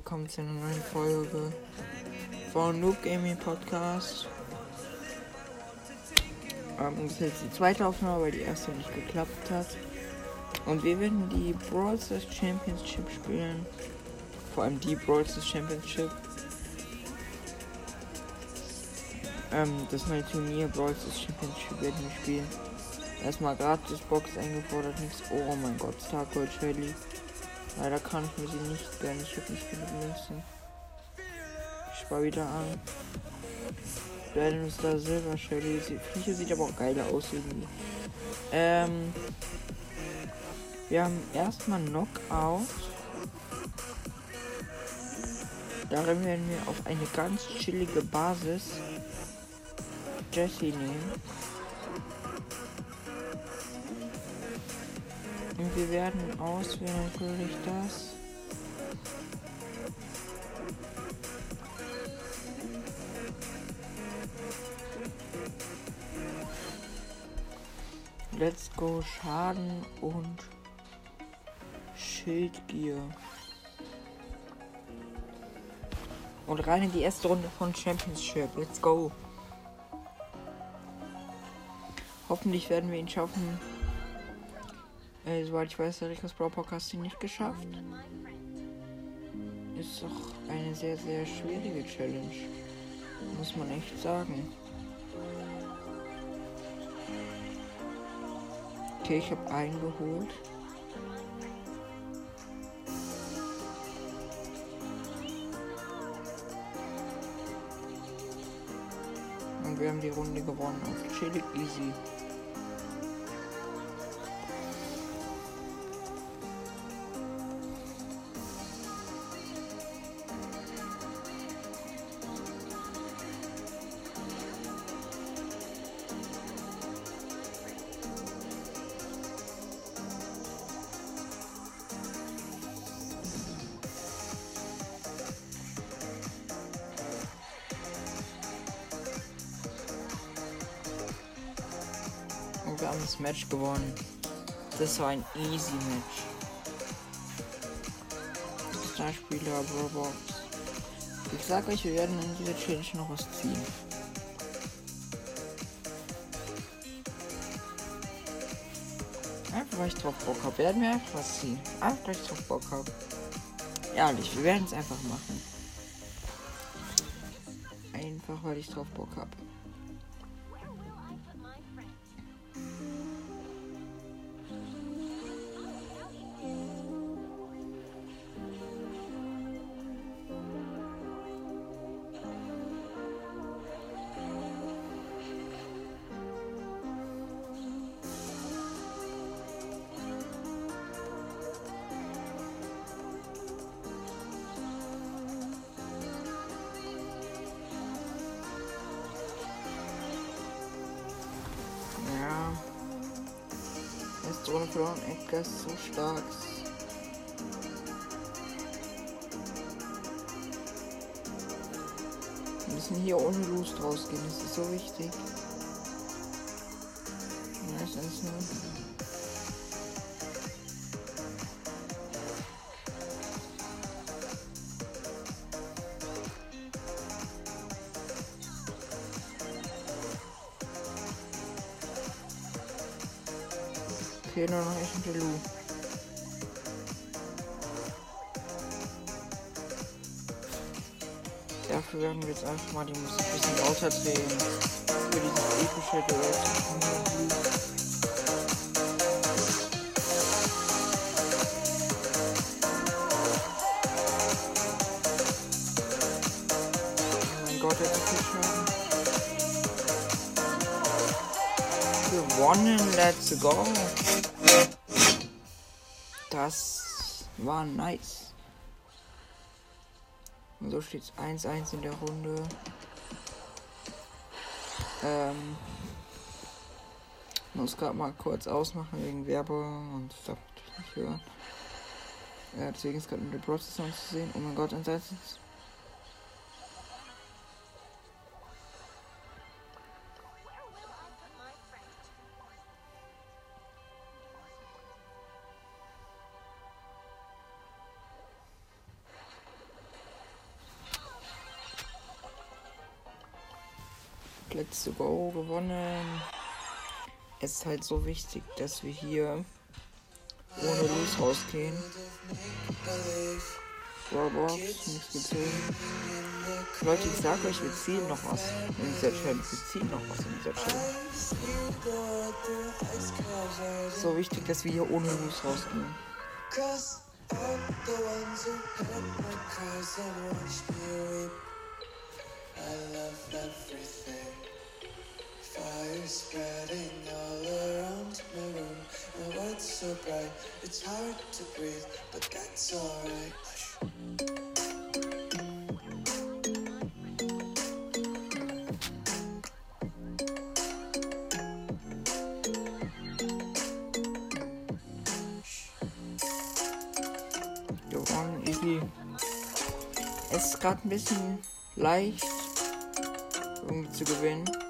willkommen zu einer neuen Folge von Noob Gaming Podcast. Ähm, das ist jetzt die zweite Aufnahme, weil die erste nicht geklappt hat. Und wir werden die Brawl Stars Championship spielen. Vor allem die Brawl Stars Championship. Ähm, das neue Turnier Brawl Stars Championship werden wir spielen. Erstmal gratis Box eingefordert, nichts. Oh mein Gott, Star Gold Shelly. Leider kann ich mir sie nicht gönnen. Ich habe nicht genug Münzen. Ich spare wieder an. Dann ist da Silber Shelly. Die Viecher sieht aber auch geiler aus irgendwie. Ähm. Wir haben erstmal Knockout. Darin werden wir auf eine ganz chillige Basis Jesse nehmen. Und wir werden auswählen natürlich das. Let's go Schaden und Schildgier. Und rein in die erste Runde von Championship. Let's go. Hoffentlich werden wir ihn schaffen. Äh, soweit ich weiß, hat Rico's Brawl Podcast ihn nicht geschafft. Ist doch eine sehr, sehr schwierige Challenge. Muss man echt sagen. Okay, ich habe eingeholt. Und wir haben die Runde gewonnen auf Chillig Easy. Match gewonnen. Das war ein easy Match. Starspieler, Roblox. Ich sag euch, wir werden in dieser Challenge noch was ziehen. Einfach weil ich drauf Bock habe. Werden wir einfach was ziehen. Einfach weil ich drauf Bock habe. Ehrlich, wir werden es einfach machen. Einfach weil ich drauf Bock habe. Verloren. Edgar ist so stark. Wir müssen hier ohne Lust rausgehen. Das ist so wichtig. Ja, ist alles. Okay, nur noch ich und der Lu. Dafür werden wir jetzt einfach mal die Musik ein bisschen lauter drehen. Für dieses epische Duell Gewonnen, let's go. Das war nice. Und so steht es 1-1 in der Runde. Ähm, muss gerade mal kurz ausmachen wegen Werbe und das nicht hören. Ja, deswegen ist gerade nur der Process Sound zu sehen. Oh mein Gott, ein Satz. Let's go gewonnen. Es ist halt so wichtig, dass wir hier ohne Los rausgehen. Roblox, nichts gezogen. Leute, ich sag euch, wir ziehen noch was in dieser Challenge. Wir ziehen noch was in dieser Challenge. So wichtig, dass wir hier ohne Los rausgehen. I love everything. Spreading all around my room. My world's so bright, it's hard to breathe, but that's alright. Es ist gerade ein bisschen leicht irgendwie zu gewinnen.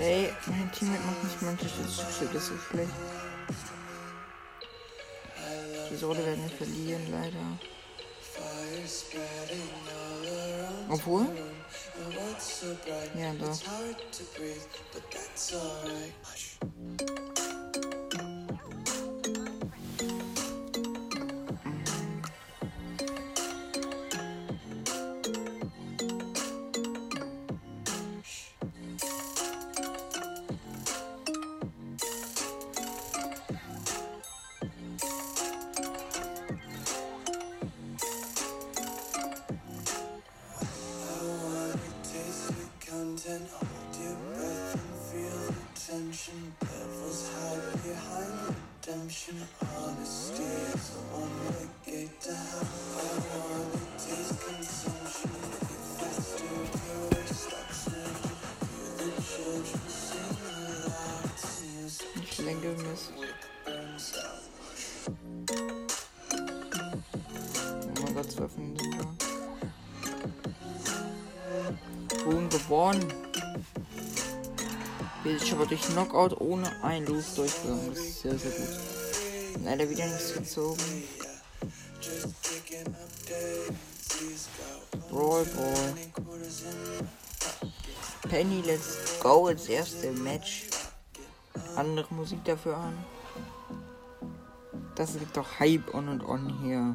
Ey, mein Teammate macht nicht manche Schüsse, das ist so schlecht. Die Sohle werden wir verlieren, leider. Obwohl? Ja, doch. attention, devils hide behind redemption. Honesty is a one-way gate to hell. Consumption. If stuck. Hear the children sing aloud. Burns out. Wir sind aber durch Knockout ohne ein Los durchgegangen. Das ist sehr, sehr gut. Leider wieder nichts gezogen. Brawl Ball. Penny, let's go. Ins erste Match andere Musik dafür an. Das gibt doch Hype on und on hier.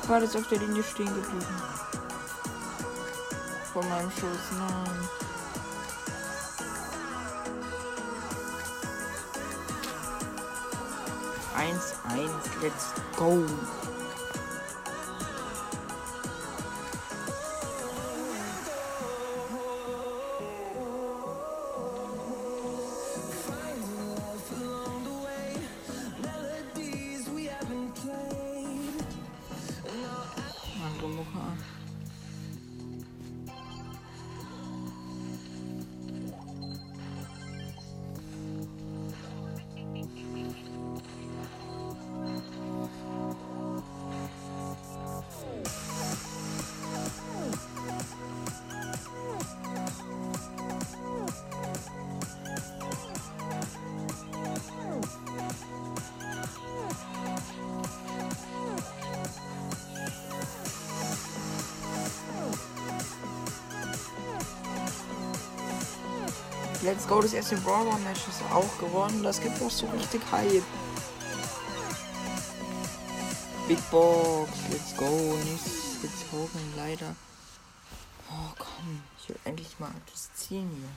Der Pfad ist auf der Linie stehen geblieben. Von meinem Schuss, nein. 1-1. Let's go. Let's go, das erste Brawler Match ist auch gewonnen. Das gibt doch so richtig Hype. Big Box, let's go. Nichts gezogen, leider. Oh komm, ich will endlich mal das ziehen hier.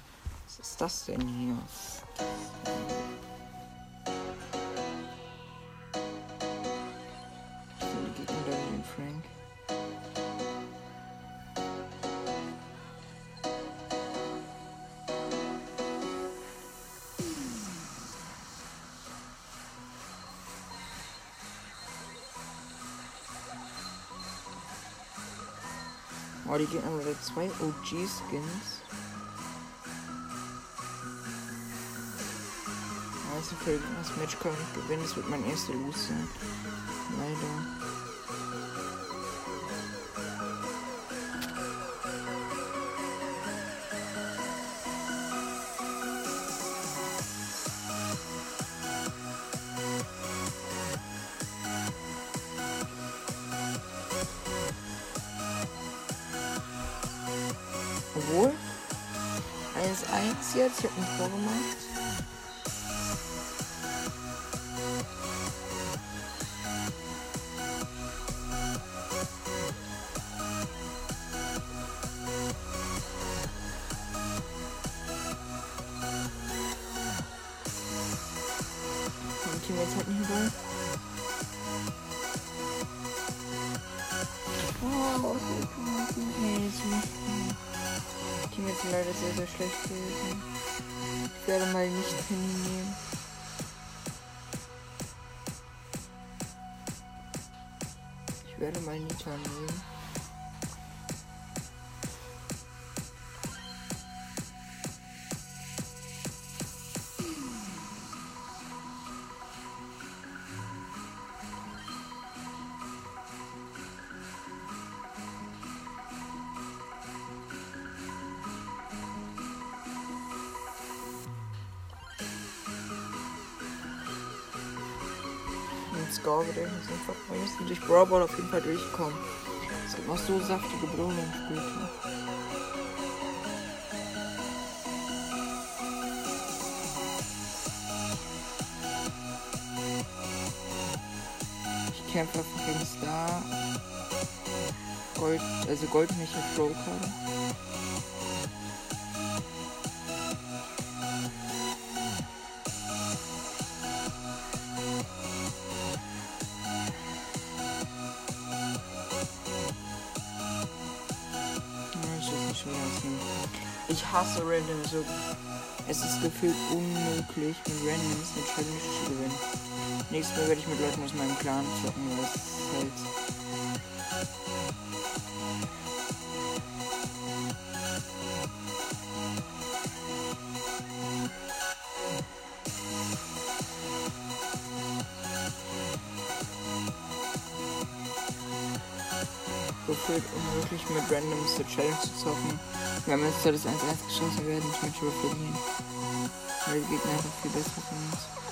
Was ist das denn hier? Oh, die gehen wieder zwei OG-Skins. Also für das Match kann ich gewinnen. Das wird mein erster Lose sein. Leider. Jetzt. Ich habe ein Tor gemacht. Mein Teammates hat nicht Ball. Oh, nee, ist nicht. Teammates sind leider sehr, sehr schlecht gewesen. Ich werde mal nicht hinnehmen. Ich werde mal Nita nehmen. Score wieder sind. Wir müssen durch Brawl auf jeden Fall durchkommen. Es gibt noch so saftige Belohnungen später. Ich kämpfe gegen Star. Gold, also Gold nicht hasse Random so. Es ist gefühlt unmöglich, mit Randoms eine Challenge zu gewinnen. Nächstes Mal werde ich mit Leuten aus meinem Clan zocken, weil es halt. Gefühlt unmöglich mit Randoms zur Challenge zu zocken. Wir haben jetzt das 1-1 geschossen, werden das Match überverlieren. Weil die Gegner einfach viel besser uns.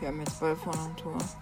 Wir haben jetzt Ball vorne am Tor.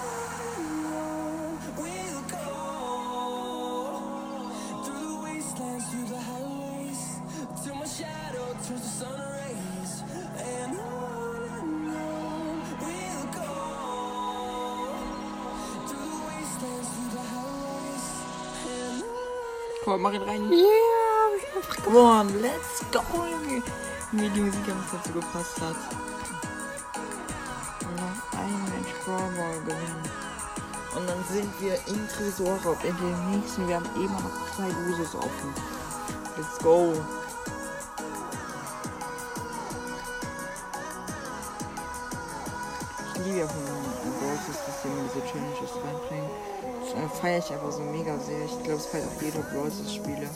komm, mach ihn rein. Yeah, hab ich einfach gewonnen. Let's go, Junge. Wie die Musik einfach dazu gepasst hat. Noch ein Match Brawlball gewinnen. Und dann sind wir in Tresorraub in den nächsten. Wir haben immer noch zwei Usos offen. Let's go. Ich liebe ja von sie immer diese Challenges reinbringen. Das feiere ich einfach so mega sehr. Ich glaube, es feiert auch jeder Bros. Spieler.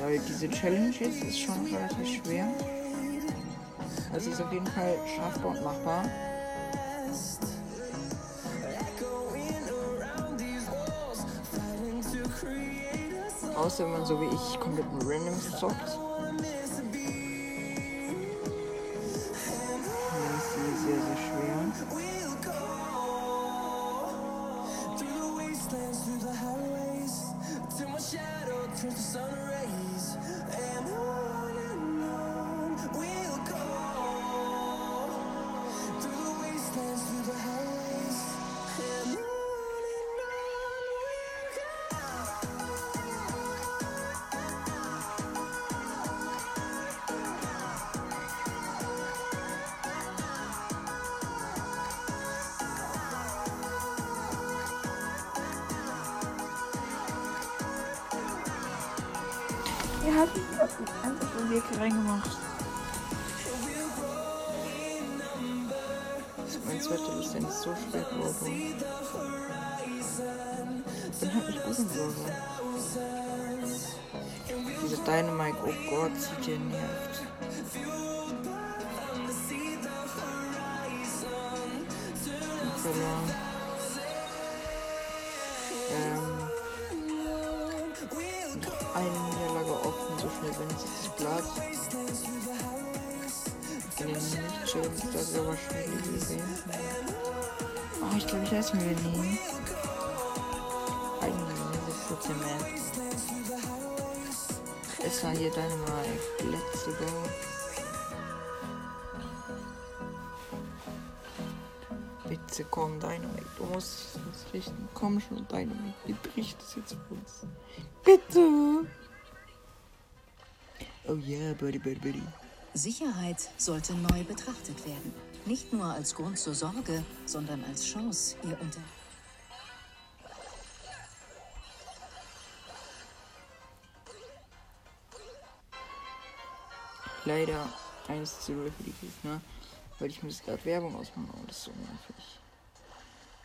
Weil diese Challenges ist schon relativ schwer. Also ist auf jeden Fall schaffbar und machbar. Außer wenn man so wie ich komplett mit Randoms zockt. Ihr habt mich auf den einfachen Weg reingemacht. Mein zweiter ist so schwer geworden. Bin halt nicht gut im Logo. Diese Dynamite, oh Gott, sieht ihr nervt. Verloren. Es das Blatt. In den schön, das wäre wahrscheinlich gesehen. Oh, ich glaube, ich weiß, wie wir nehmen. Eigentlich 14 mehr. Es war hier Dynamite. Let's go. Bitte komm, Dynamite. Du musst es richten. Komm schon, Dynamite. Bitte richte es jetzt für uns. Bitte. Oh yeah, buddy, buddy, buddy. Sicherheit sollte neu betrachtet werden. Nicht nur als Grund zur Sorge, sondern als Chance, ihr unter. Leider 1 zu 0 für die Gegner, weil ich muss gerade Werbung ausmachen und das ist so nervig.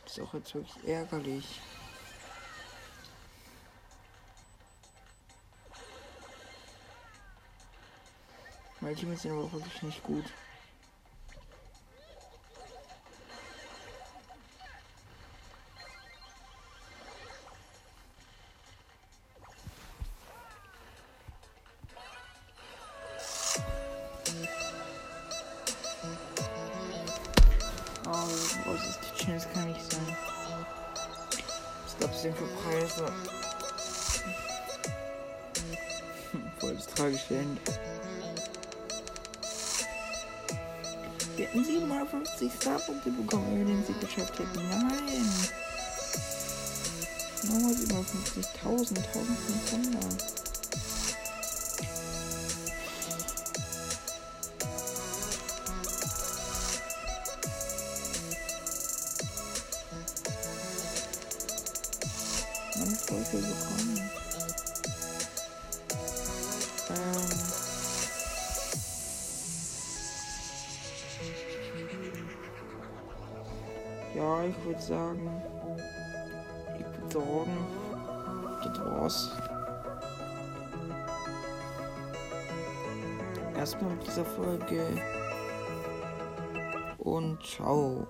Das ist auch jetzt wirklich ärgerlich. Mein Team ist aber auch wirklich nicht gut. Oh, was ist die Chance? Kann nicht sein. Was gab es denn für Preise? Hm, Voll das tragische Ende. Wir hätten 750 Starpunkte bekommen, wenn wir den Sieg geschafft hätten. Nein! Nochmal 750.000, 1500. Man hat voll viel bekommen. Würde sagen, ich würde sagen, das war's. Erstmal mit dieser Folge und ciao.